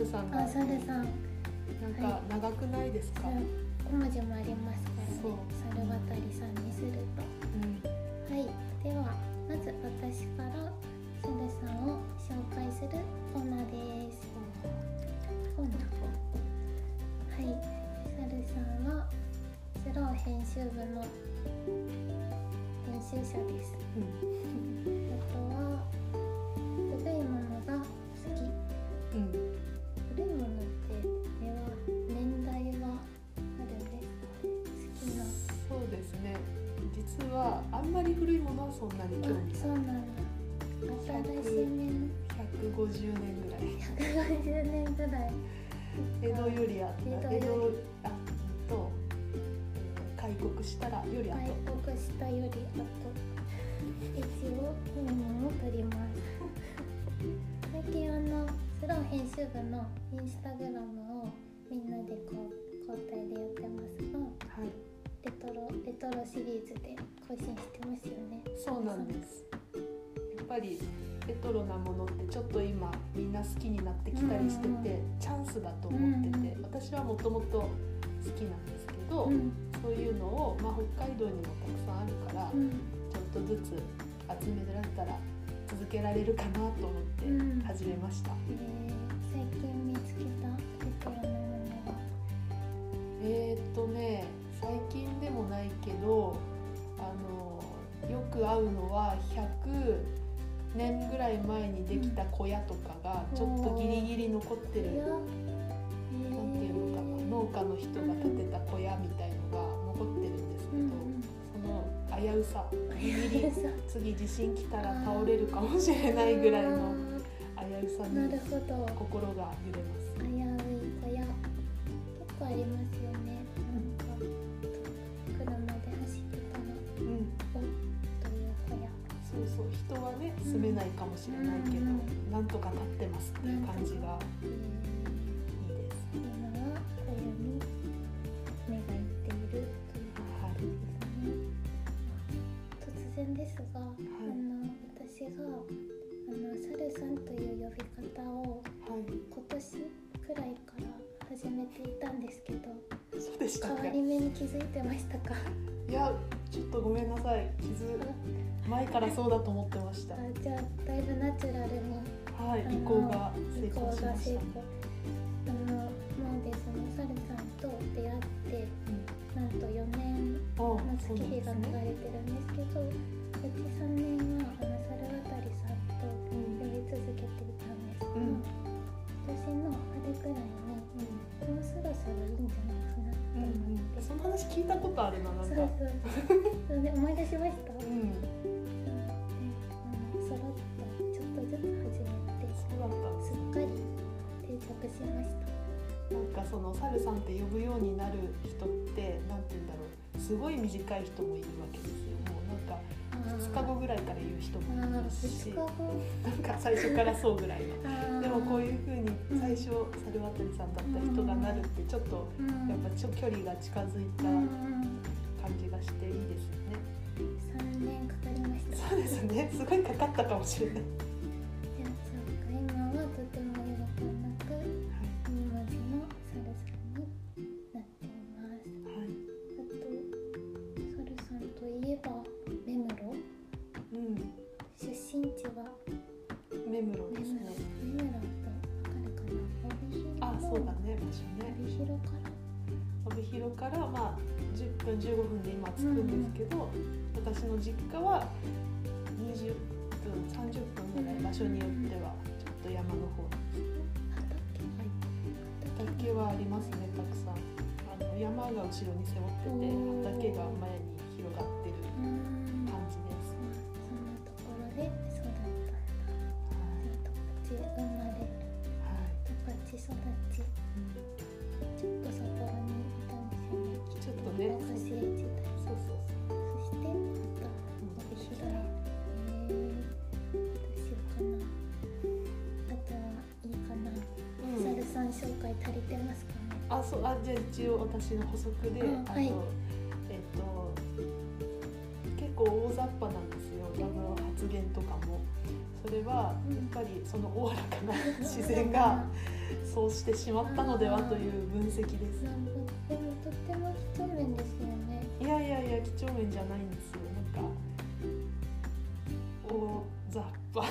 ルさんが、はあサルさん。なんか長くないですか？さ5文字もありますからね。猿渡さんにすると。うん、はい。ではまず私からサルさんを紹介するコーナーです。コーナー。はい。サルさんはスロー編集部の編集者です。うん、あとは古いものが戸よりあった。江戸よりあと、開国したらよりあ開。国したよりあと一応古いものを取ります最近あのスロー編集部のインスタグラムをみんなでこう交代でやってますがはい、レトロレトロシリーズで更新してますよねそうなんです。やっぱりレトロなものってちょっと今みんな好きになってきたりしてて、チャンスだと思ってて、私はもともと好きなんですけど、うん。そういうのを、まあ、北海道にもたくさんあるから、うん。ちょっとずつ集められたら続けられるかなと思ってうん。始めました。えー最近見つけたレトロなものは？えーっとね最近でもないけどあのよく会うのは100年ぐらい前にできた小屋とかがちょっとギリギリ残ってる、いやなんていうのかな農家の人が建てた小屋みたいのが残ってるんですけど、うん。その危うさギリギリうん次地震来たら倒れるかもしれないぐらいの危うさなに心が揺れます。かもしれないけど、うんなんとか立ってますっていう感じがえーいいです。今は小屋に目がいっているというはい。突然ですが、あの私があのサルさんという呼び方をはい。今年くらいから始めていたんですけどそうでしたか。変わり目に気づいてましたか？いや、ちょっとごめんなさい。傷前からそうだと思ってすごい短い人もいるわけですよ。もうなんか2日後ぐらいから言う人もいるし2日。後なんか最初からそうぐらいの。でもこういう風に最初猿渡さんだった人がなるってちょっとうんやっぱちょ距離が近づいたうん感じがしていいですよね。3年かかりましたそうですね。すごいかかったかもしれない。私の補足で、あのうんはい。えっと結構大雑把なんですよ。あの発言とかも。それはうん。やっぱりそのおおらかな自然がそうしてしまったのではという分析です。とっても几帳面ですよね。いやいやいや几帳面じゃないんですよ。なんか大雑把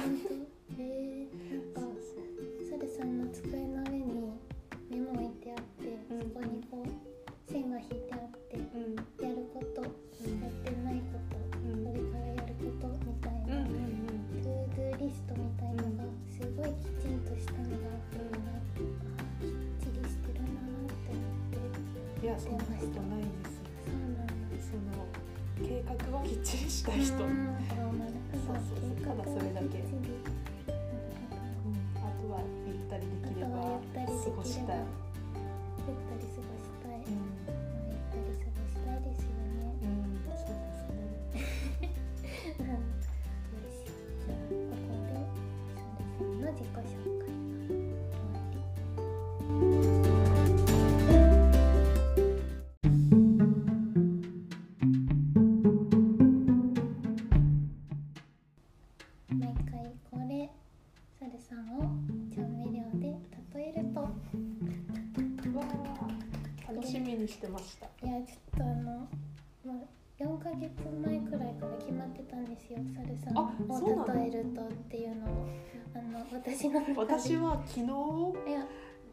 いやちょっとあの、まあ、4ヶ月前くらいから決まってたんですよサルさん。を例えるとっていうのを。あの私の私は昨日いや。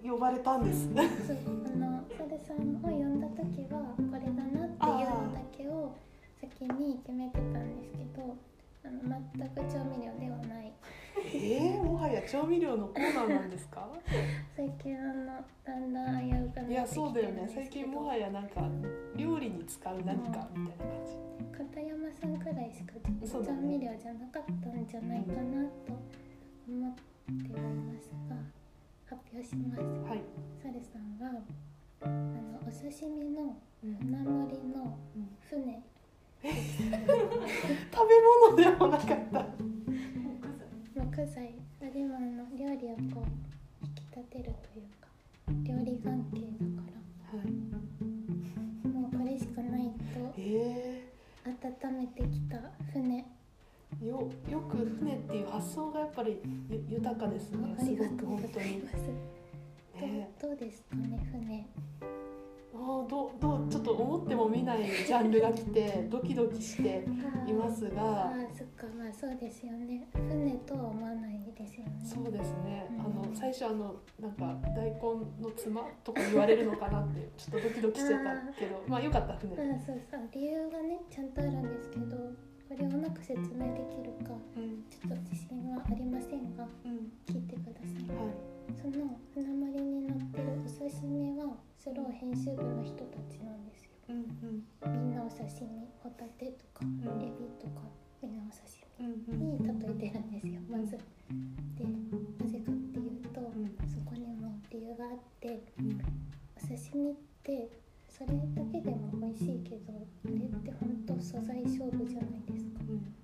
呼ばれたんです。そうあのサルさんを呼んだ時はこれだなっていうのだけを先に決めてたんですけどあの全く調味料ではないええもはや調味料のコーナーなんですか？最近あのだんだん危うくないや、そうだよね。最近もはやなんか料理に使う何かみたいな感じ。片山さんくらいしか調味料じゃなかったんじゃないかなと思っておりますが発表しますはい。サルさんはあのお刺身のうん船盛りのうん船 食べ物でもなかった。木材あでもあの料理をこう引き立てるというか料理関係だかはい。らもうこれしかないとえ温めてきた船えよよく船っていう発想がやっぱりゆ豊かですね。ありがとうご。ざいます、ね。どうですかね船あーどうどうちょっと思っても見ないジャンルが来てドキドキしていますあが。あそっかまあそうですよね。船とは思わないですよね。そうですね。うん。あの最初あのなんか大根のつまとか言われるのかなってちょっとドキドキしてたけど。まあよかった船。うんそうそう。理由がねちゃんとあるんですけどこれをうまく説明できるかうん。ちょっと自信はありませんがうん。聞いてください。はいその船盛りに乗ってるお刺身はスロー編集部の人たちなんですよ。うんうん。みんなお刺身ホタテとかんエビとかみんなお刺うん身に例えてるんですよまず。でなぜかっていうとうん。そこにも理由があってうん。お刺身ってそれだけでも美味しいけどあれって本当素材勝負じゃないですか。うん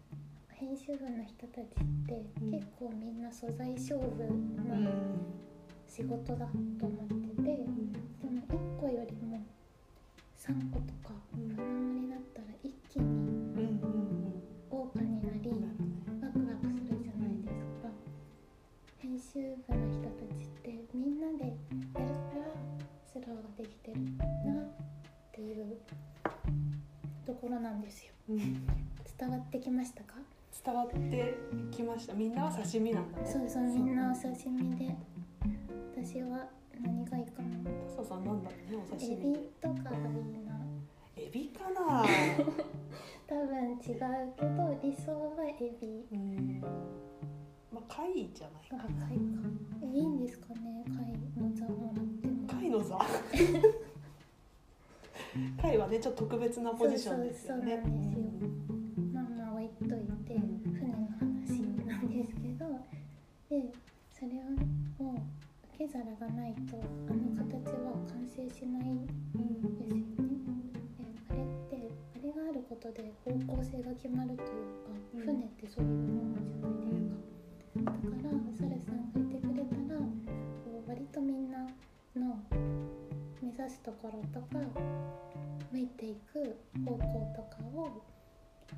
編集部の人たちってうん。結構みんな素材勝負うん。の仕事だと思っててその1個よりも3個とかうん。船盛りだったら一気に豪華になりうんワクワクするじゃないですか。編集部の人たちってみんなでやるからスローができてるなっていうところなんですよ。うん。伝わってきましたか？伝わってきました。みんなは刺身なんだね。そうそうみんなお刺身で。私は何がいいかな。笹さんなんだろうねお刺エ身。でビとかがいいな。エビかな。多分違うけど理想はエビ。うん。まあ貝じゃないあか貝か。えいいんですかね貝の座もらっても。貝の座？貝はねちょっと特別なポジションですよね。そうそうそうなんですよまあまあ置いといて船の話なんですけどでそれをもう受け皿がないとあの形は完成しないんうんですよね。であれってあれがあることで方向性が決まるというかうん船ってそういうものじゃないですか。だからサルさんがいてくれたらこう割とみんなの目指すところとか向いていく方向とかを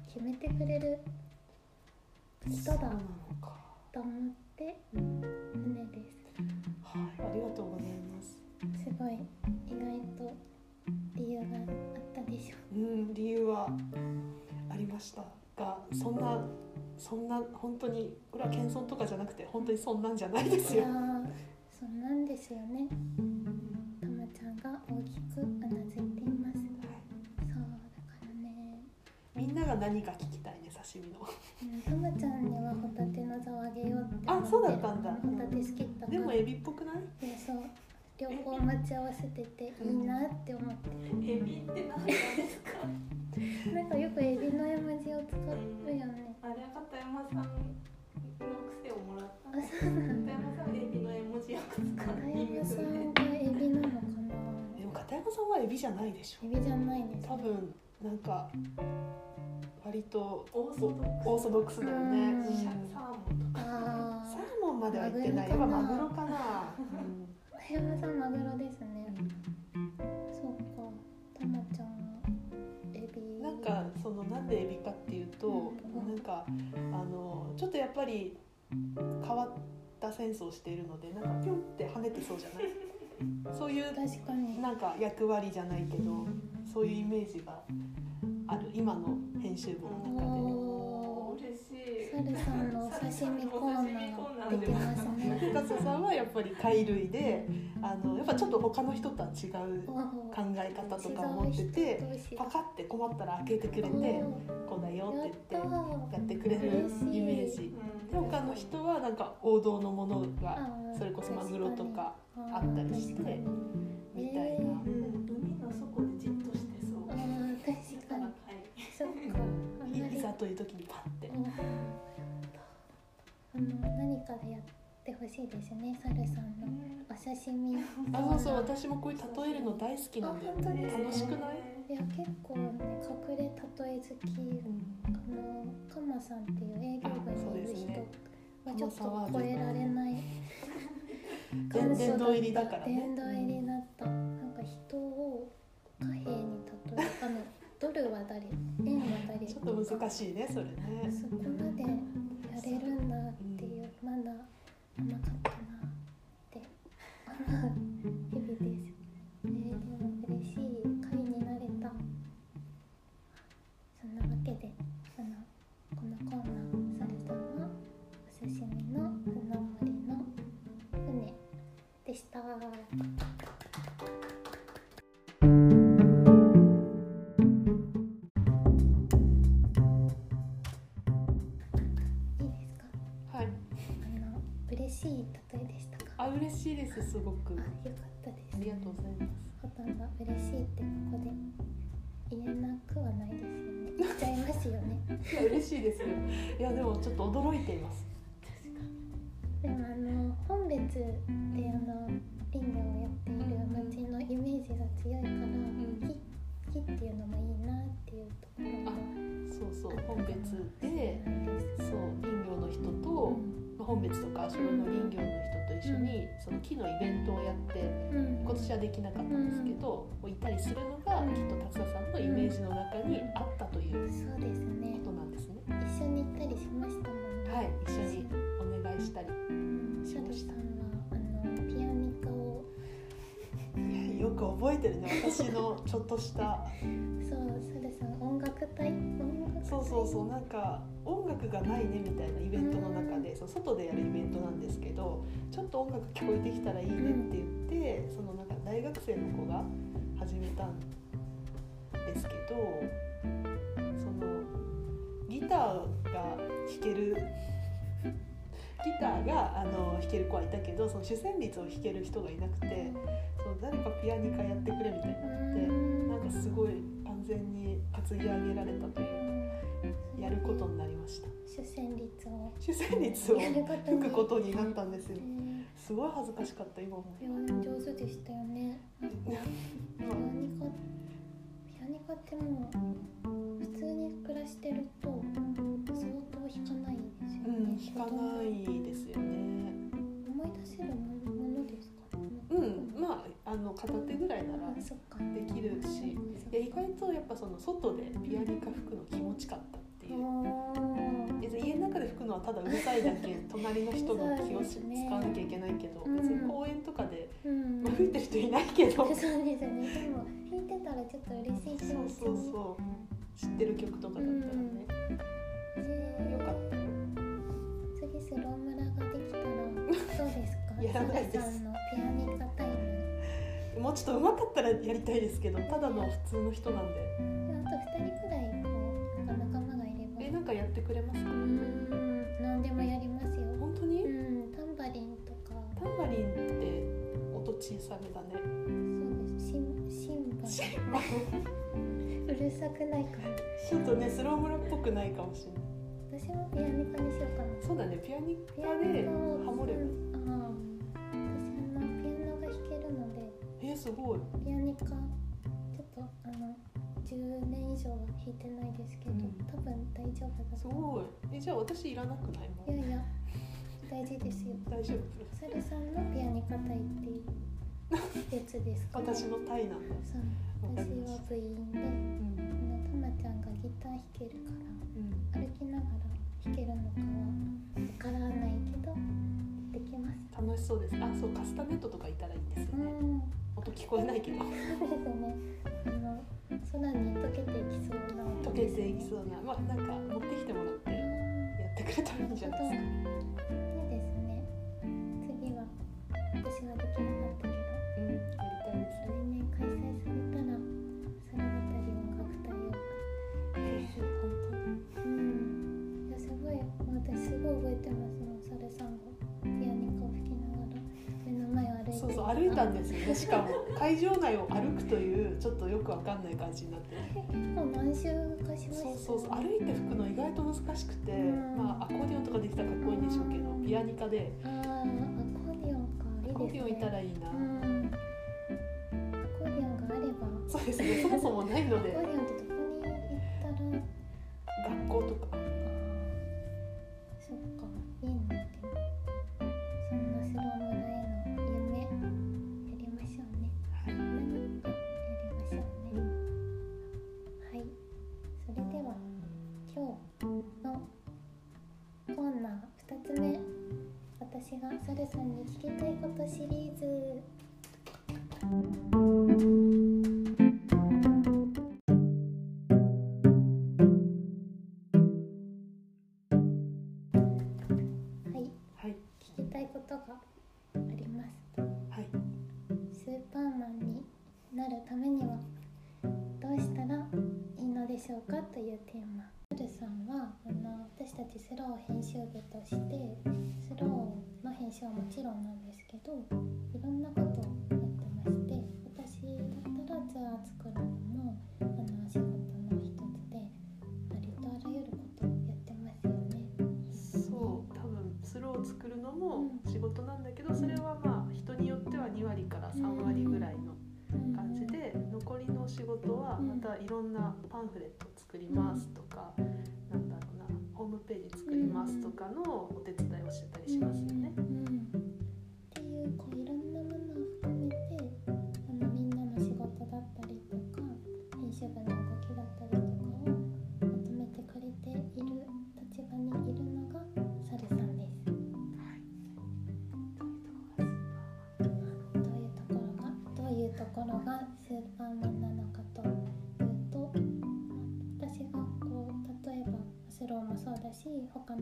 決めてくれる人だと思ってうん。船です。はいありがとうございます。すごい意外と理由があったでしょう。ん理由はありましたがそんなそんな本当にこれは謙遜とかじゃなくて本当にそんなんじゃないですよ。そんなんですよね。たまちゃんが大きくうなずいていますなが何か聞きたいね刺身のうんたまちゃんにはホタテのあげようってあそうだったんだ。ホタテ好きだでもエビっぽくない？そう両方待ち合わせてていいなって思って。エビって何ですか？るなんかよくエビの絵文字を使うよね。あれは片山さんの癖をもらったあそうなんだ。片山さんエビの絵文字よく使う片山さんでがエビなのかな。でも片山さんはエビじゃないでしょ。エビじゃないです多分なんか割とオーソドックスオーソドックスだよね、うん。サーモンとか。あサーモンまでは言ってないやっぱマグロかな、うん。あ片山さんマグロですね。そうか。たまちゃんはエビ。なんかそのなんでエビかっていうと、うん。なんかあのちょっとやっぱり変わったセンスをしているのでなんかピョンって跳ねてそうじゃない？そういう確かに。なんか役割じゃないけどそういうイメージがある今の編集部の中で。おー嬉しい。サルさんのお刺身コーナーできますね。さんはやっぱり貝類であのやっぱちょっと他の人とは違うお考ーえ方とかを持っててパカって困ったら開けてくれてこうだよって言ってやってくれるイメージ。で他の人はなんか王道のものがーそれこそマグロとかああったりしてみたいな、ほしいですねサルさんのお刺身。あそうそう私もこういう例えるの大好きなんだよあ本当ですか楽しくない、いや結構ね隠れ例え好きあのカマさんっていう営業部にいる人はちょっと超えられない。殿殿堂入りだからね。殿堂入りだった。なんか人を貨幣に例えあのドルは誰？円は誰？ちょっと難しいねそれね。そこまでやれるんだっていうまだ甘かったなって思う 日々です。えー、でも嬉しい回になれた。そんなわけであのこのコーナーサルさんはお刺身の船盛りの船でした。いやでもちょっと驚いています。でもあの本別であの林業をやっている町のイメージが強いから、木木っていうのもいいなっていうところが。そうそう本別で。そう林業の人と、まあ、本別とかそれの林業の人と一緒にその木のイベントをやってうん、今年はできなかったんですけど、いたりするのがきっと達田さんのイメージの中にあったというこ。となんですね。一緒に行ったりしましたもんね。はい、一緒にお願いしたり。うん。シャルさんはあのピアニカを いやよく覚えてるね私のちょっとしたそうそれさ音楽隊音楽隊そうそうそうなんか音楽がないねみたいなイベントの中でそう外でやるイベントなんですけどちょっと音楽聞こえてきたらいいねって言ってそのなんか大学生の子が始めたんですけどターが弾けるギターがあの弾ける子はいたけどその主旋律を弾ける人がいなくてそう誰かピアニカやってくれみたいになってなんかすごい安全に担ぎ上げられたというかやることになりました。主旋律を。主旋律を吹くことになったんですよ。えすごい恥ずかしかった今も上手でしたよね。ピアニカピアニカってもう普通に暮らしてると相当弾かないですようんね、弾かないですよね。思い出せるもものですか？うんまああの片手ぐらいならできるし。いや意外とやっぱその外でピアニカ吹くの気持ちかったっていう。別に家の中で吹くのはただうるさいだけ隣の人の気を使わなきゃいけないけどうん。別に公園とかで、うん。まあ、吹いてる人いないけど。そうですよね。でも弾いてたらちょっと嬉しい気そうそうそう。知ってる曲とかだったらね、えーよかった。よ次スロー村ができたらどうですか？やらないです。ピアニカタイム。もうちょっと上手かったらやりたいですけどただの普通の人なんで小さめだね。そうですシンシンバちうるさくないかなょっとねスロームラっぽくないかもしれない。私もピアニカにしようかな。そうだねピアニピカでハモれるああ私あのピアノが弾けるので。えー、すごい。ピアニカちょっとあの10年以上は弾いてないですけど、うん。多分大丈夫だすごい。えじゃあ私いらなくない？もんういやいや大事ですよ。大丈夫。サルさんのピアニカ隊っていうやつですか私のタイなんだ。そう私は部員で。うんあのたまちゃんがギター弾けるからうん歩きながら弾けるのかはわからないけどできます。楽しそうです。あそうカスタネットとかいたらいいんですよね。うん。音聞こえないけど。そうですね。あの空に溶けていきそうな。溶けていきそうな。まあなんか持ってきてもらってやってくれたらいいんじゃないですか私はできなかったけどうんやりたいです来年開催されたら空渡り音楽隊をえー本うんいやすごい私すごい覚えてますもんサルさんがピアニカを吹きながら目の前を歩いて当そうそう歩いたんですよね。しかも会場内を歩くというちょっとよくわかんない感じになってもう何周かしましたそうそうそう歩いて吹くの意外と難しくて、うん。まあアコーディオンとかできたらかっこいいんでしょうけどピアニカで。あーコーディオンいたらいいな、うん。アコーディオンがあれば。そうですね。そもそもないのアコーデでィオンってどこに行ったら。学校とか。そっか。いいなでもそんなスロー村への。夢。やりましょうね。はい。何かやりましょうね。はい。それでは今日のコーナー2つ目私がサルさんに聞きたいことシリーズ。はい。はい。聞きたいことがあります。はい。スーパーマンになるためにはどうしたらいいのでしょうかというテーマ。ルさんはあの私たちスロー編集部としてスローの編集はもちろんなんですけどいろんなことをやってまして私だったらツアー作るのもあの仕事の一つでありとあらゆることをやってますよね。そう多分スローを作るのも仕事なんだけどそれはまあ人によっては2割から3割ぐらいの感じで残りの仕事はまたいろんなパンフレット作りますとかなんだろうなホームページ作りますとかのお手伝いをしてたりし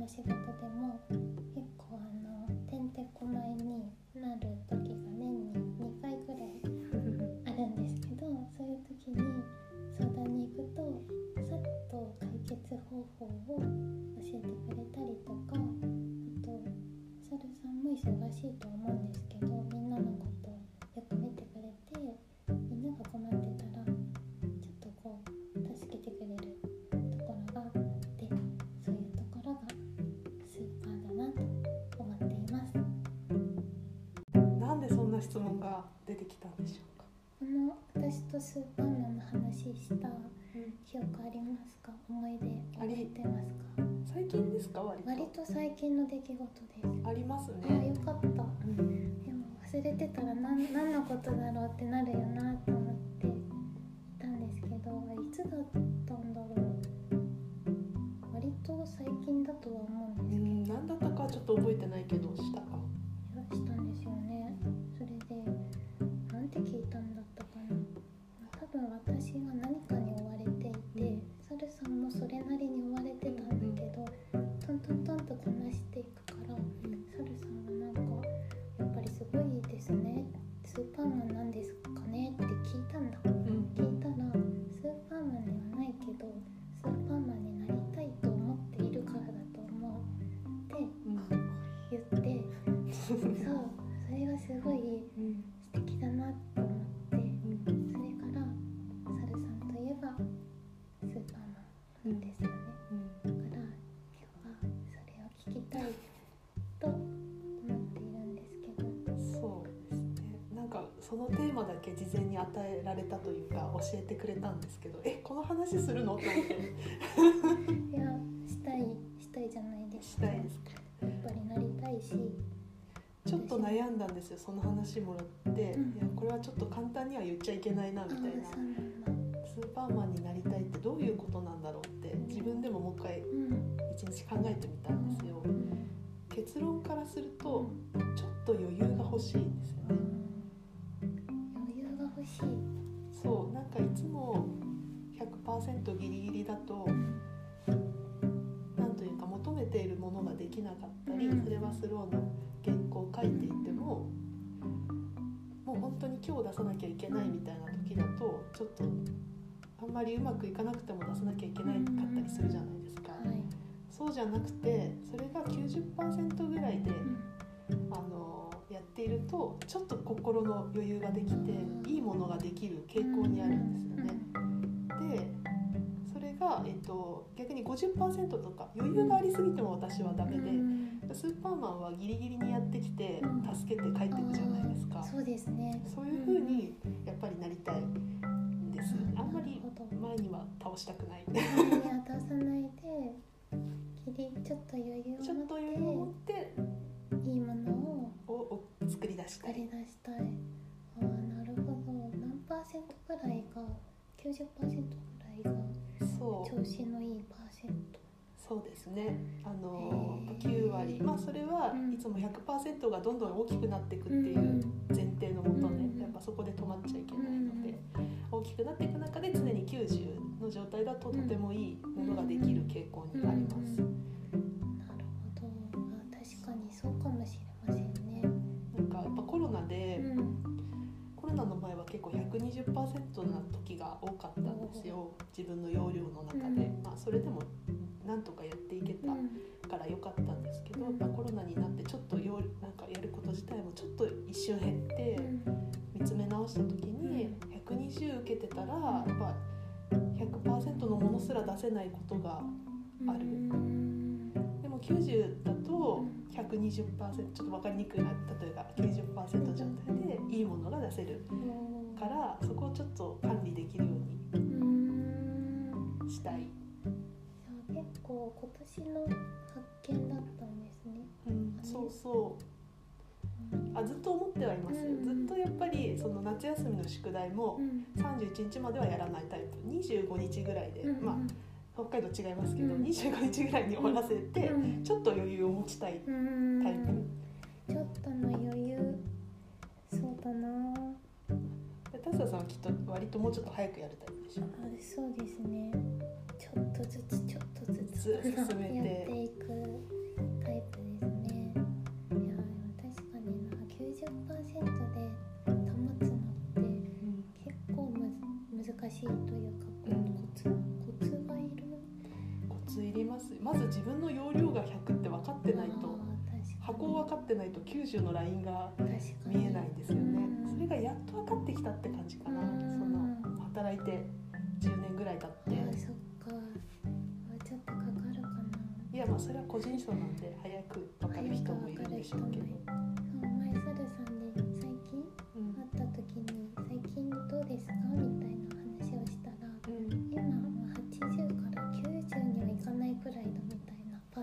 の仕事でもきたんでしょうか？この私とスーパーマンの話した記憶ありますか？思い出覚えてますか？最近ですか？割と。割と最近の出来事です。ありますああね。よかった。でも忘れてたら何何のことだろうってなるよなと思っていたんですけどいつだったんだろう？割と最近だとは思うんうですん、なん。だったかちょっと覚えてないけどしたか？けどしたんですよねさんもそれなりに追われてたんだけどトントントンとこなしていくからサルさんはなんかやっぱりすごいですね。スーパーマンなんですか？与えられたというか教えてくれたんですけど、えこの話するの？と思って。いやしたいしたいじゃないです。かしたいですか？やっぱりなりたいし。ちょっと悩んだんですよ。その話もらって、うん。いやこれはちょっと簡単には言っちゃいけないなみたいな。スーパーマンになりたいってどういうことなんだろうって自分でももう一回うん。一日考えてみたんですよ。うん。結論からするそうなんかいつも100%ギリギリだとなんというか求めているものができなかったり、うん。それはスローの原稿を書いていてももう本当に今日出さなきゃいけないみたいな時だとちょっとあんまりうまくいかなくても出さなきゃいけないかったりするじゃないですか。はい。そうじゃなくてそれが90%ぐらいであのやっているとちょっと心の余裕ができていいものができる傾向にあるんですよね。でそれが、えっと、逆に50%とか余裕がありすぎても私はダメでスーパーマンはギリギリにやってきて助けて帰っていくじゃないですか。そうですねそういう風にやっぱりなりたいんです。あんまり前には倒したくない。前に渡さないでちょっと余裕をちょっと余裕を持持っていいものを作り出したい。作り出したい。ああなるほど。何パーセントくらいが90%くらいがそう。調子のいいパーセント。そうですね。あのへー。9割、まあそれはうん。いつも100%がどんどん大きくなっていくっていう前提のもとねうん、やっぱそこで止まっちゃいけないので、大きくなっていく中で常に90の状態だととてもいいものができる傾向にあります。かにそうかもしれませんね。なんかやっぱコロナで、うん。コロナの前は結構120%な時が多かったんですよ。自分の容量の中で、うん。まあそれでもなんとかやっていけた。うん。から良かったんですけど、やっぱコロナになってちょっとよなんかやること自体もちょっと一瞬減って見つめ直した時に120受けてたらやっぱ100%のものすら出せないことがある90だと120%ちょっと分かりにくいな例えば90%状態でいいものが出せるうんからそこをちょっと管理できるよううんにしたい、じゃあ結構今年の発見だったんですね。うん、そうそう。あずっと思ってはいますよ、うん。ずっとやっぱりその夏休みの宿題もうん。31日まではやらないタイプ。25日ぐらいで、うん。まあ北海道違いますけど、うん。25日ぐらいに終わらせて、うん。ちょっと余裕を持ちたいうんタイプ、ちょっとの余裕。そうだな。タスさんはきっと割ともうちょっと早くやるタイプでしょ。あそうですね。ちょっとずつちょっとずつ進めて。やっていくタイプですね。いや確かにな。90%で保つのって結構むず難しいというかこうんいります。まず自分の容量が100って分かってないと箱を分かってないと90のラインが見えないんですよね。うん。それがやっと分かってきたって感じかな。うん。その働いて10年ぐらい経って。そっか。もうちょっとかかるかな。いやまあそれは個人差なんで早く分かる人もいるんでしょうけど、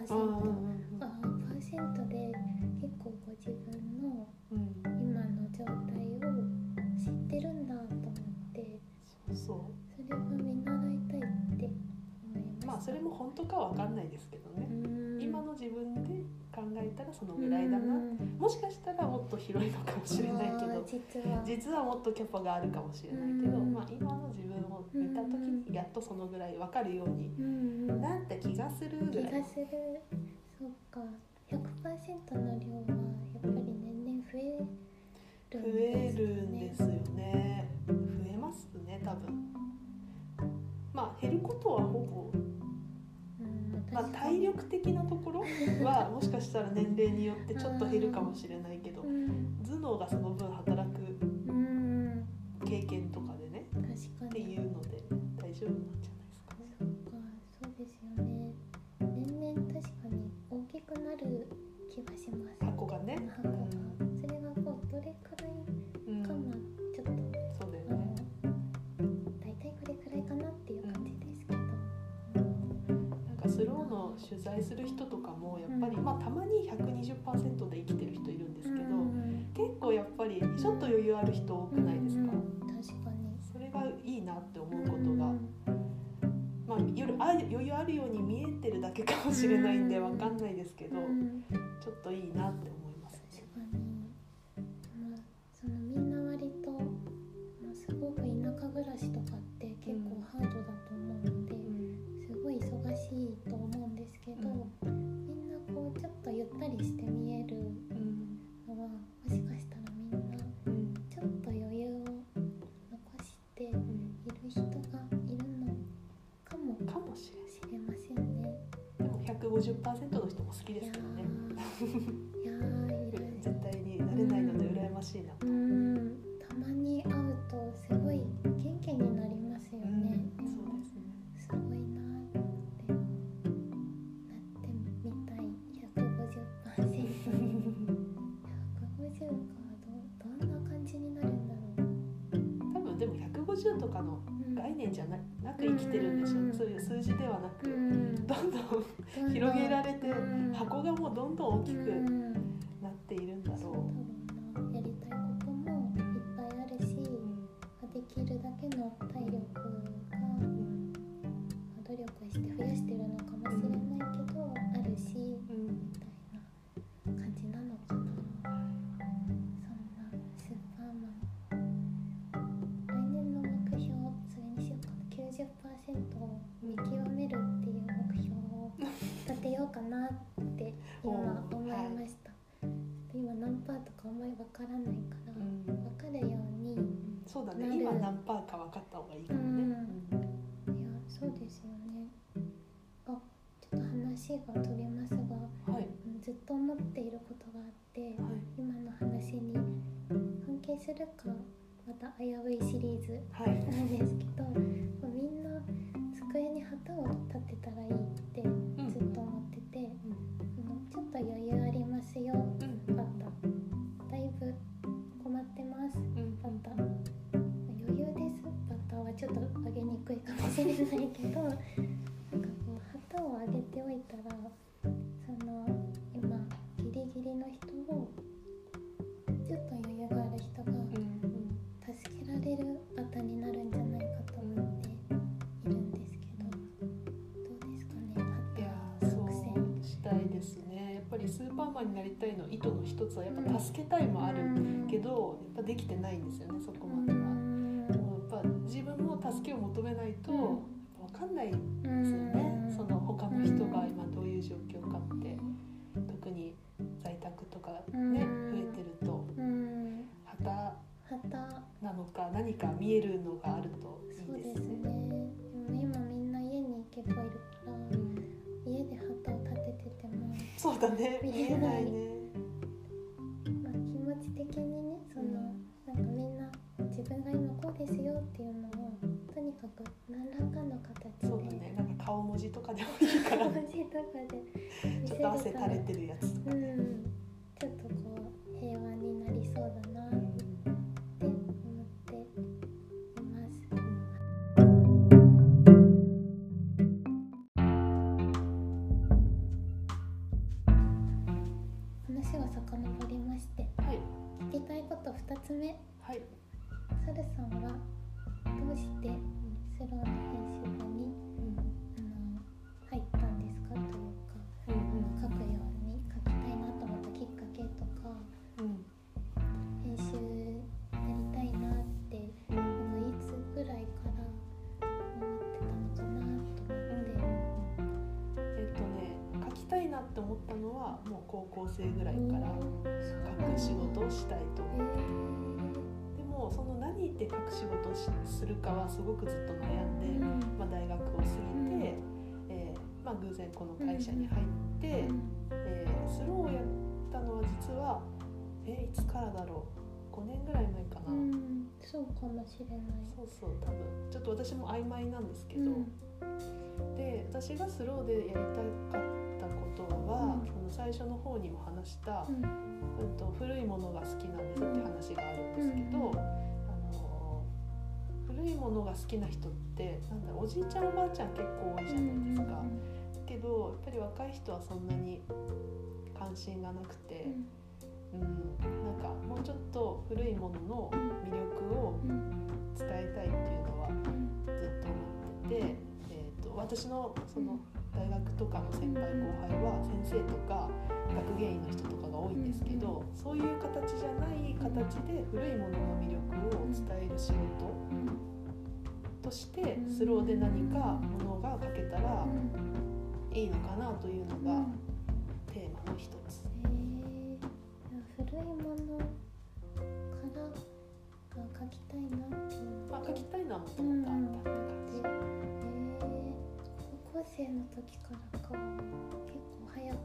セントうんあーパーセントで結構ご自分の今の状態を知ってるんだと思ってそうそそれは見習いたいって思いましたうまあそれも本当かわかんないですけどね、うん。今の自分で考えたらそのぐらいだな、うん。もしかしたらもっと広いのかもしれないけど。実は。もっとキャパがあるかもしれないけど、うん。まあ、今の自分を見た時にやっとそのぐらい分かるようになった気がするぐらい気がする。そっか。100%の量はやっぱり年々増える増えるんですよね。増えますね多分。まあ減ることはほぼ、うんまあ、体力的なところはもしかしたら年齢によってちょっと減るかもしれないけどうん。頭脳がその分働くうん。経験とかでね確かってにいうので大丈夫なんじゃないですかね。そっかそうですよね。年々確かに大きくなる気がします。箱がね。箱がの取材する人とかもやっぱり、うん。まあたまに120%で生きてる人いるんですけど、うん。結構やっぱりちょっと余裕ある人多くないですか？うん。確かに。それがいいなって思うことが、あ夜あ余裕あるように見えてるだけかもしれないんでうん。わかんないですけど、うん。ちょっといいなって思います。そのみんな割と、まあ、すごく田舎暮らしとかって結構ハードだと思うので、すごい忙しいと思うんけど、みんなこうちょっとゆったりして見えるうんのはもしかしたらみんなうん。ちょっと余裕を残しているうん人がいるのかもかもしれませんね。でも150%の人も好きですけどね。いやーいやー絶対になれないので羨ましいなと。うん。たまに会うとすごい元気になりマンになりたいの意図の一つはやっぱ助けたいもあるけどやっぱできてないんですよねそこまでは。助けを求めないとうん。わかんないですよね、その他の人が今どういう状況かって。特に在宅とかね、うん。増えてると。うん。旗旗。なのか何か見えるのがあるといいですね。だね見えないね。なって思ったのはもう高校生ぐらいからうん。書く仕事をしたいと。え思ってでもその何で書く仕事をしするかはすごくずっと悩んで、まあ、大学を過ぎて、えーまあ、偶然この会社に入って、えースローをやったのは実はえいつからだろう？5年ぐらい前かな、うん、そうかもしれない。そうそう多分。ちょっと私も曖昧なんですけど、うん。で私がスローでやりたかったことは、うん。その最初の方にも話した、うん。うんと古いものが好きなんですって話があるんですけど、うん。あの古いものが好きな人ってなんだおじいちゃんおばあちゃん結構多いじゃないですか。けどやっぱり若い人はそんなに関心がなくて、うん。なんかもうちょっと古いものの魅力を伝えたいっていうのはずっと思ってて、えー、と私のその大学とかの先輩後輩は先生とか学芸員の人とかが多いんですけど、そういう形じゃない形で古いものの魅力を伝える仕事としてスローで何かものが書けたらいいのかなというのがテーマの一つ。えー、古いものからが書きたいなっていう。のまあ、書きたいのはもともとあったって感じ。えー、高校生の時からか結構早く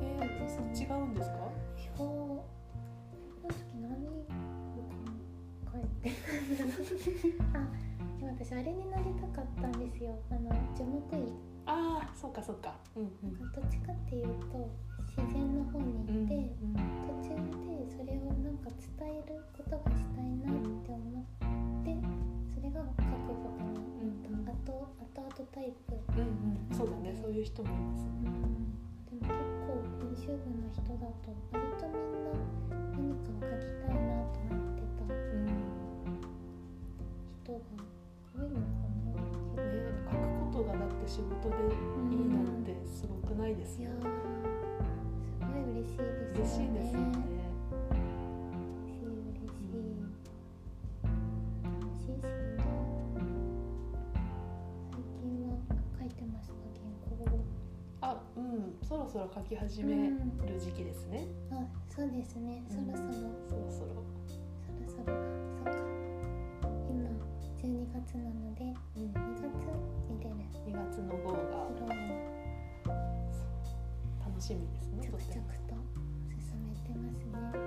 えー、違うんですか？表この時何を書いて あでも私あれになりたかったんですよあの樹木医ああ、そうかそうか。うんうん。どっちかっていうと自然の方に行って、うん途中でそれをなんか伝えることがしたいなって思ってになった、あと後々タイプ、うんうん、そうだね、そういう人もいます。でも結構編集部の人だと割とみんな何かを書きたいなと思ってたうん、ね、人が多いのかな、書くことがだって仕事でいいなんてすごくないですいやよー。すごい嬉しいです嬉しいですよね。そろそろ書き始める時期ですね。あそうですね。そろそろ、そろそろ。そろそろ。そうか。今12月なのでうん、2月に出る2月の号が楽しみですね。着々と進めてますね。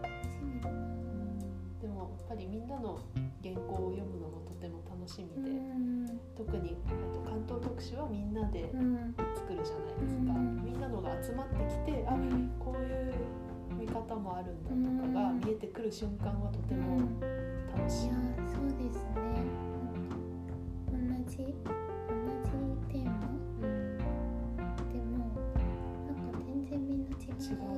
楽しみだなうんでもやっぱりみんなの原稿を読むのもとても楽しみで、うん。特にあと関東特集はみんなでうん。作るじゃないですか。うん。みんなのが集まってきて、あ、こういう見方もあるんだとかが見えてくる瞬間はとてもうん。楽しい。いやそうですね。同じ同じテーマ。うん。でもなんか全然みんな違う違う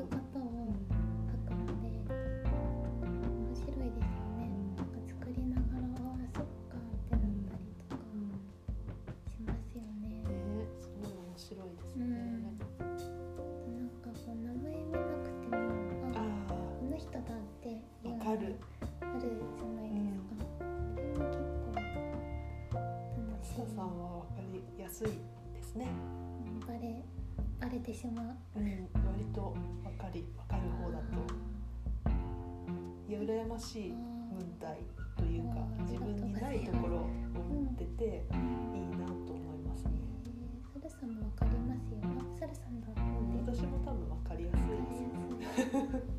すいですね。バレバレてしまううん、割とわかりわかる方だと。いや羨ましい文体というか自分にないところを持ってていいなと思いますね。えー、サルさんもわかりますよあサルさんだ私も多分わかりやすいです。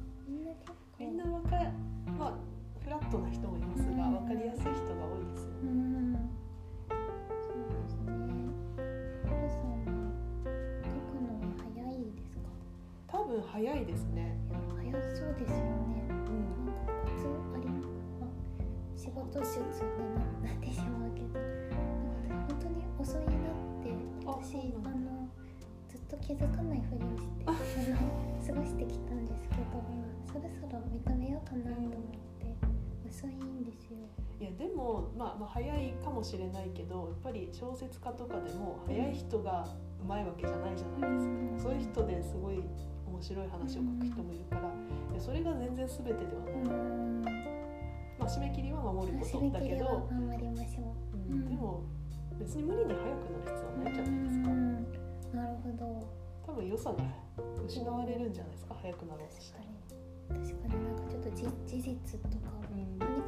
まあ、まあ早いかもしれないけどやっぱり小説家とかでも早い人がうまいわけじゃないじゃないですか、そういう人ですごい面白い話を書く人もいるから、それが全然全てではうない、ん。まあ、締め切りは守るこ締とだけど、頑張りましょう。うん。でも別に無理に早くなる必要はないじゃないですか、うん。なるほど。多分良さが失われるんじゃないですか早くなろうとしたら確かに。確かに。なんかちょっとじ事実とかをうん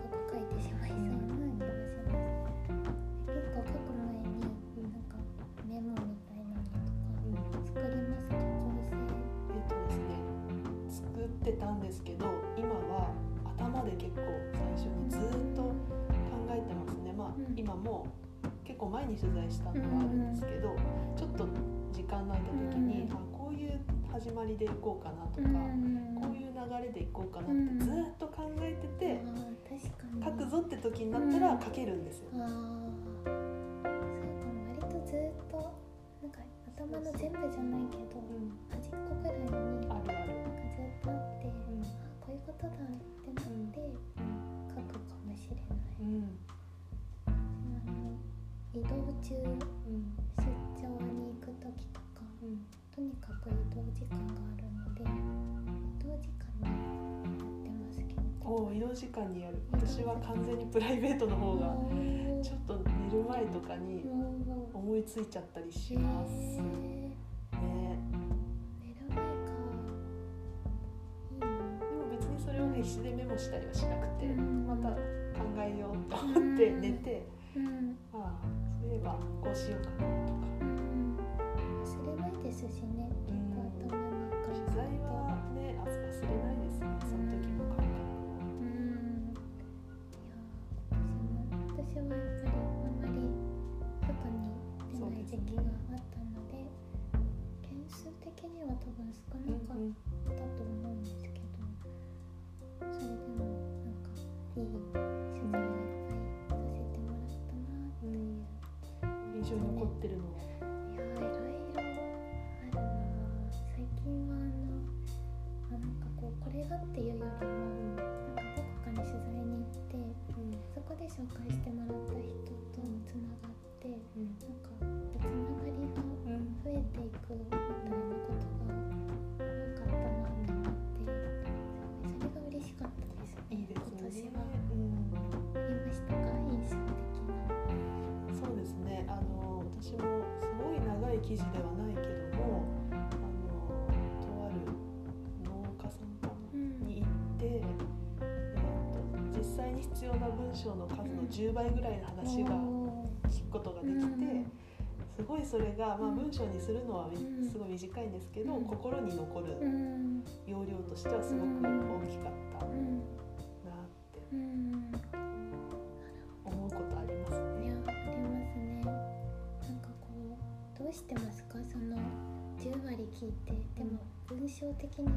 ですけど今は頭で結構最初にずっと考えてますね。まあ、うん。今も結構前に取材したのはあるんですけど、ちょっと時間の空いた時に、うんあこういう始まりでいこうかなとか、うんこういう流れでいこうかなってずっと考えてて、書くぞって時になったら書けるんですよ。ああそうかも割とずっとなんか頭の全部じゃないけどうん。端っこぐらいになんかあるある。ずっとあって、うんあこういうことだってなって書くかもしれない。うんあの移動中うん出張に行く時とかうん。とにかく移動時間があるので移動時間にやってますけど。おう移動時間にやる。私は完全にプライベートの方がちょっと寝る前とかに思いついちゃったりします。ね。それを必死でメモしたりはしなくて、うん。また考えようと思って寝て、うん。ああそういえばこうしようかなとか。うん。忘れないですしね。結構頭の中に取材はねあ忘れないですね記事ではないけどもあのとある農家さんかに行って、えー、と実際に必要な文章の数の10倍ぐらいの話がお聞くことができて、すごいそれが、まあ、文章にするのはすごい短いんですけど、うん。心に残るーうん。容量としてはすごく大きかったも文章的には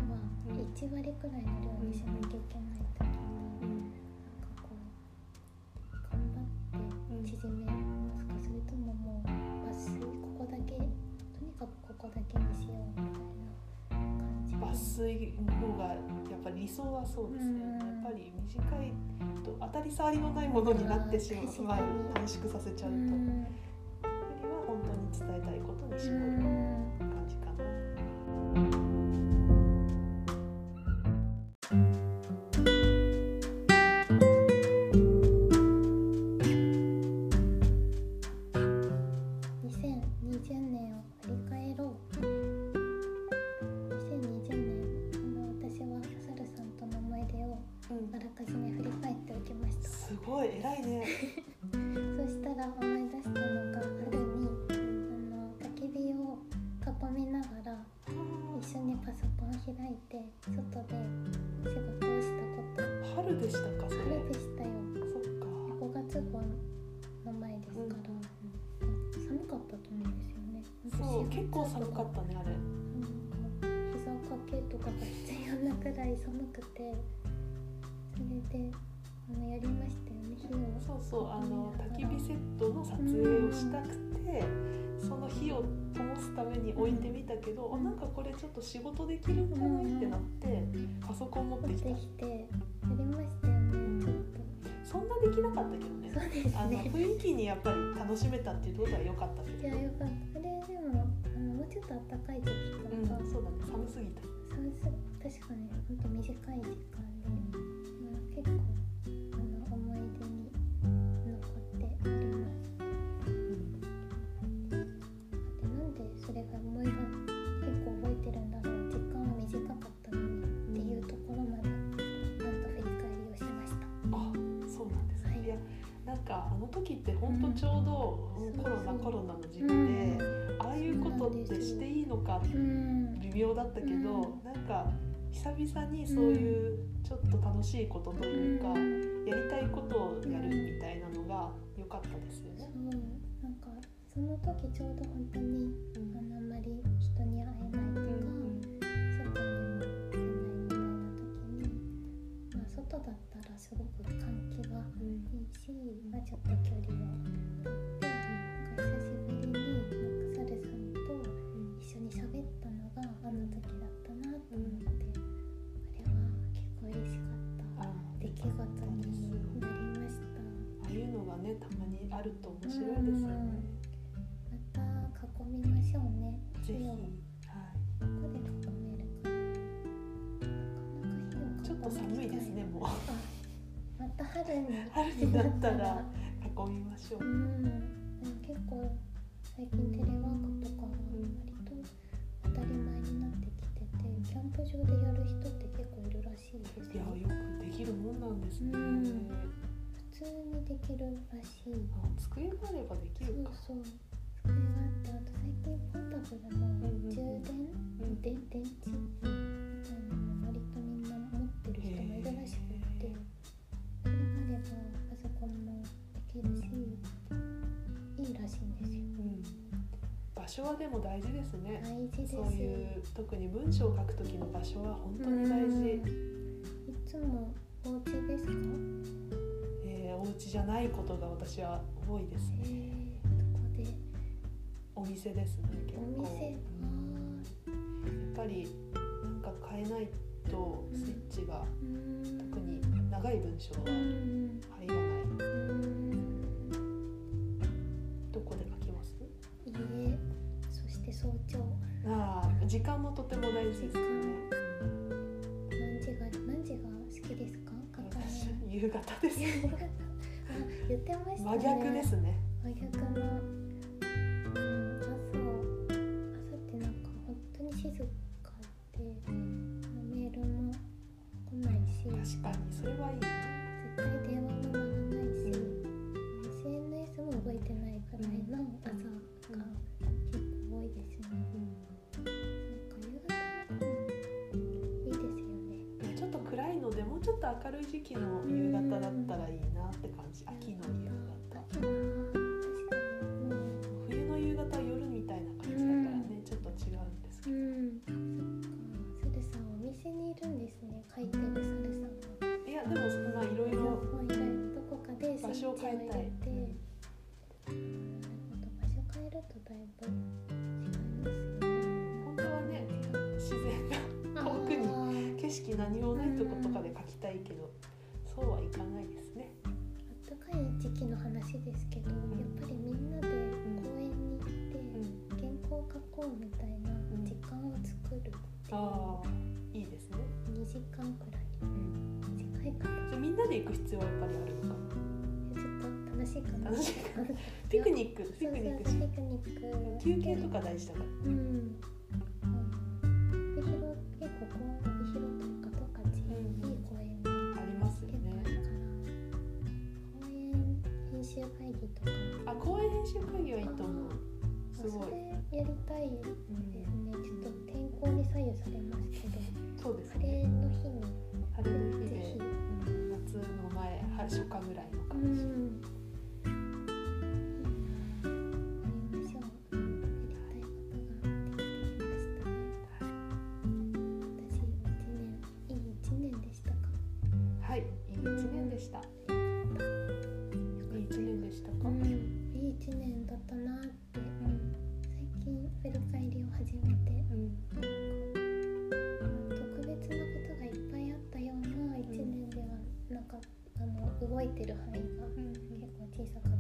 うん。1割くらいの量にしなきゃいけない時にう。んなんかこう頑張って縮めますかそれとももう抜粋ここだけとにかくここだけにしようみたいな感じで。抜粋の方がやっぱり理想はそうですね、うん。やっぱり短いと当たり障りのないものになってしまうまあ短縮させちゃうと、うよりんは本当に伝えたいことにう絞る楽しめたっていうことは良かったけどいやよかった。それでもあのもうちょっと暖かい時うんとか、そうだね。寒すぎた。そうそう確かに。本当短い時間で、時って本当ちょうど、コロナコロナの時期で、うああいうことってしていいのかうん微妙だったけど、うん。なんか久々にそういうちょっと楽しいことというか、やりたいことをやるみたいなのが良かったですよね。なんかその時ちょうど本当にあんまり人に会えないとか、すごく換気がいいし、まあ、ちょっと距離を取ってなんか久しぶりになんかサルさんと一緒に喋ったのがあの時だったなと思って、あれは結構嬉しかったあ出来事になりました。ああいうのがねたまにあると面白いですよね。また囲みましょうね。はい。どこで囲めるかな。なかなか火をちょっと寒いですねもうあ、また春に。春になったら囲みましょうう。ん。結構最近テレワークとかは割と当たり前になってきてて、キャンプ場でやる人って結構いるらしいですよ。いやよくできるもんなんですね。うん普通にできるらしい。あ机があればできそうるか。そう。それがあって、あと最近ポータブルの充電、うんで電池？所はでも大事ですね。大事です。そういう特に文章を書く時の場所は本当に大うん事。いつもお家ですか？えー、お家じゃないことが私は多いですえね。ー、どこで？お店ですね結お構。店？うんやっぱりなんか変えないとスイッチが。特に長い文章は 言ってましたね。真逆ですね。真逆の、うん、朝朝ってなんか本当に静かでメールも来ないし絶確かにそれはいい。対電話も鳴らないし、SNS も動いてないくらいの朝が結構多いですよね。なんか夕方うんいいですよね。ちょっと暗いのでもうちょっと明るい時期のらいいなって感じ。秋の夕方。う冬の夕方は夜みたいな感じだからね、ちょっと違うんですけど。うん、そっか、さんお店にいるんですね。書いてるサルさんは。いやでもまあいろいろいろかで場所を変えたい。スイッチを入れて、なるほど場所変えるとだいぶ違いますよね。本当はね自然が遠くに景色何もないとことかで描きたいけど、そうはいかないです時期の話ですけど、やっぱりみんなで公園に行って、原稿を書こうみたいな時間を作るっていう、ああいいですね。2時間くらい短いかな。じゃあみんなで行く必要はやっぱりあるのかな？ちょっと楽しいかな。楽しいかピクニックピクニックピクニック休憩とか大事だから。うん。帯広結構こう帯広とか十勝いあ公演編集会議はいいと思う。すごい。やりたいですね、ちょっと天候に左右されますけど。そうです晴れねの日に。晴れの日でうん夏の前春初夏ぐらいのう感じ、ん返りを始めて。うん。特別なことがいっぱいあったような一年ではなんかあの動いてる範囲が結構小さかった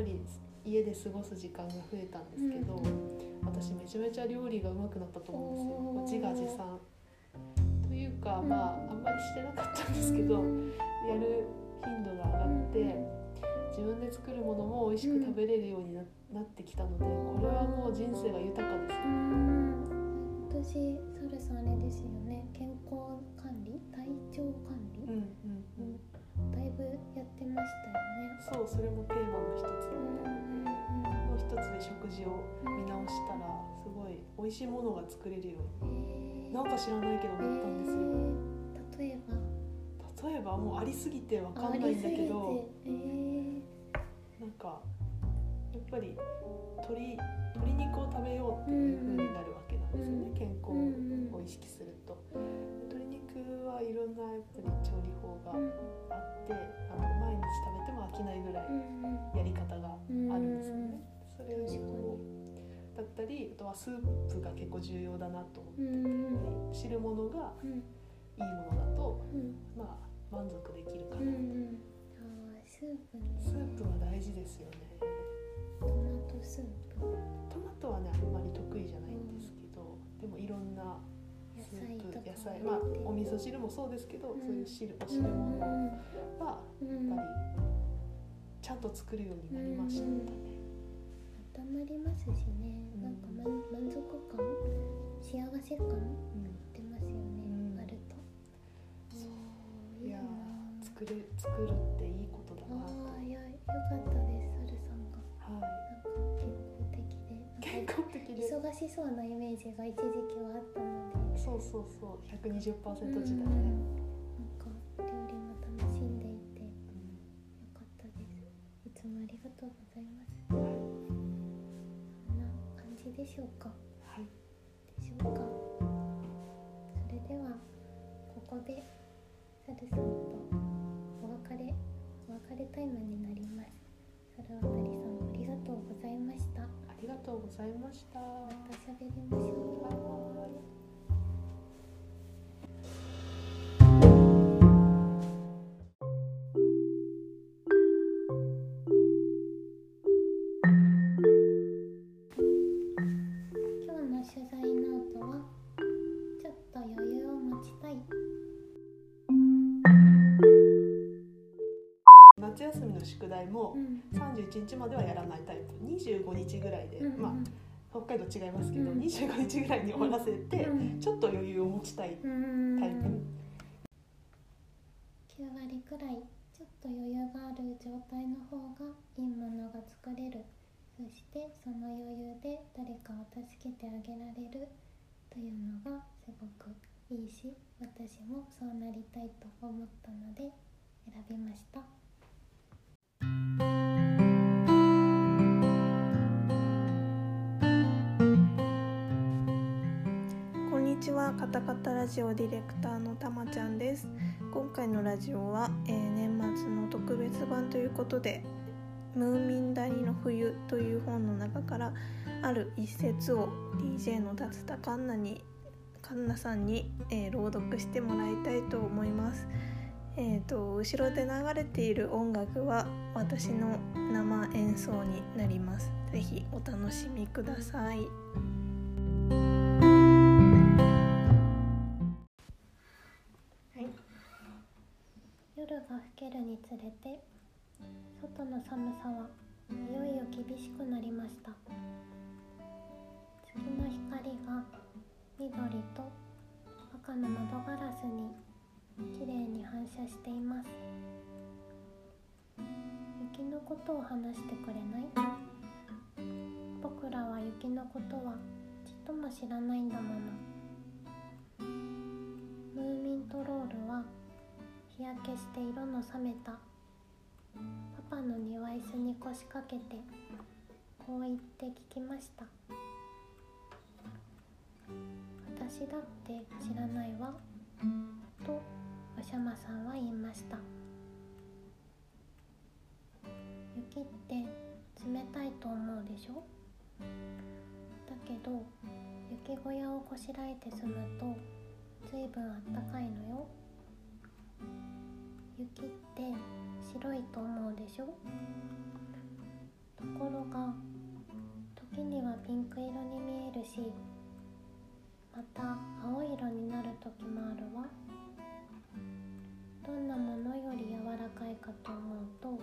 ぱり家で過ごす時間が増えたんですけど、私めちゃめちゃ料理が上手くなったと思うんですよ。自画自賛。というか、まああんまりしてなかったんですけど、やる頻度が上がって。自分で作るものも美味しく食べれるようにな,、なってきたのでこれはもう人生が豊かです。うーん。私ソルさんあれですよね。健康管理？体調管理、うんうんうんだいぶやってましたよね。そうそれもテーマの一つ。うんうんの一つで食事を見直したらすごい美味しいものが作れるよううんになんか知らないけどなったんですよ。えー例えば？例えばもうありすぎてわかんないんだけどえなんかやっぱり鶏鶏肉を食べようっていう風になるわけなんですよね、うん健康うん。を意識すると。鶏肉はいろんなやっぱり調理法があってあの毎日食べても飽きないぐらいうんやり方があるんですよね。それをだったりあとはスープが結構重要だなと思って、うんうん汁物がうんいいものだとうん。まあ満足できるかうな、スープね。スープは大事ですよね。トマトスープ。トマトはねあんまり得意じゃないんですけど、でもいろんな野スープ菜とか。野菜まあお味噌汁もそうですけど、うん。そういう汁おう汁物はん。やうんっぱりちゃんと作るようになりましたね、温まりますしね、うん。なんか満満足感幸せ感うん出ますよね、うん。あると。そう。いやー作る作るっていいことだなと。ああいやよかったです忙しそうなイメージが一時期はあったので。そうそうそう。120%時代。うん。ね、なんか料理も楽しんでいて。よかったです。いつもありがとうございます。うんはいこんな感じでしょうか。はい。でしょうか。それではここでサルさんとお別れお別れタイムになります。サルワタリさんありがとうございました。ありがとうございました。また喋りましょう。31日まではやらないタイプ。25日ぐらいで、うんまあ北海道違いますけど、うん。25日ぐらいに終わらせて、うん。ちょっと余裕を持ちたいうんタイプ、9割くらいちょっと余裕がある状態の方がいいものが作れる。そしてその余裕で誰かを助けてあげられるというのがす。ごくいいし私もそうなりたいと思ったので選びましたにちは、加タカタラジオディレクターのたまちゃんです今回のラジオは、えー、年末の特別版ということでムーミン谷の冬という本の中からある一節を DJ の達田カンナにカンナさんに、えー、朗読してもらいたいと思います。えーと、後ろで流れている音楽は私の生演奏になります。ぜひお楽しみください。るにつれて外の寒さはいよいよ厳しくなりました。月の光が緑と赤の窓ガラスにきれいに反射しています。雪のことを話してくれない？僕らは雪のことはちっとも知らないんだもの。ムーミントロールは焼けして色の冷めた。パパの庭椅子に腰掛けてこう言って聞きました私だって知らないわとおしゃまさんは言いました雪って冷たいと思うでしょだけど雪小屋をこしらえて住むとずいぶんあったかいのよ雪って白いと思うでしょ？ところが時にはピンク色に見えるしまた青色になる時もあるわ。どんなものより柔らかいかと思うと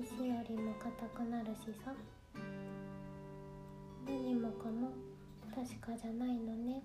石よりも硬くなるしさ。何もかも確かじゃないのね。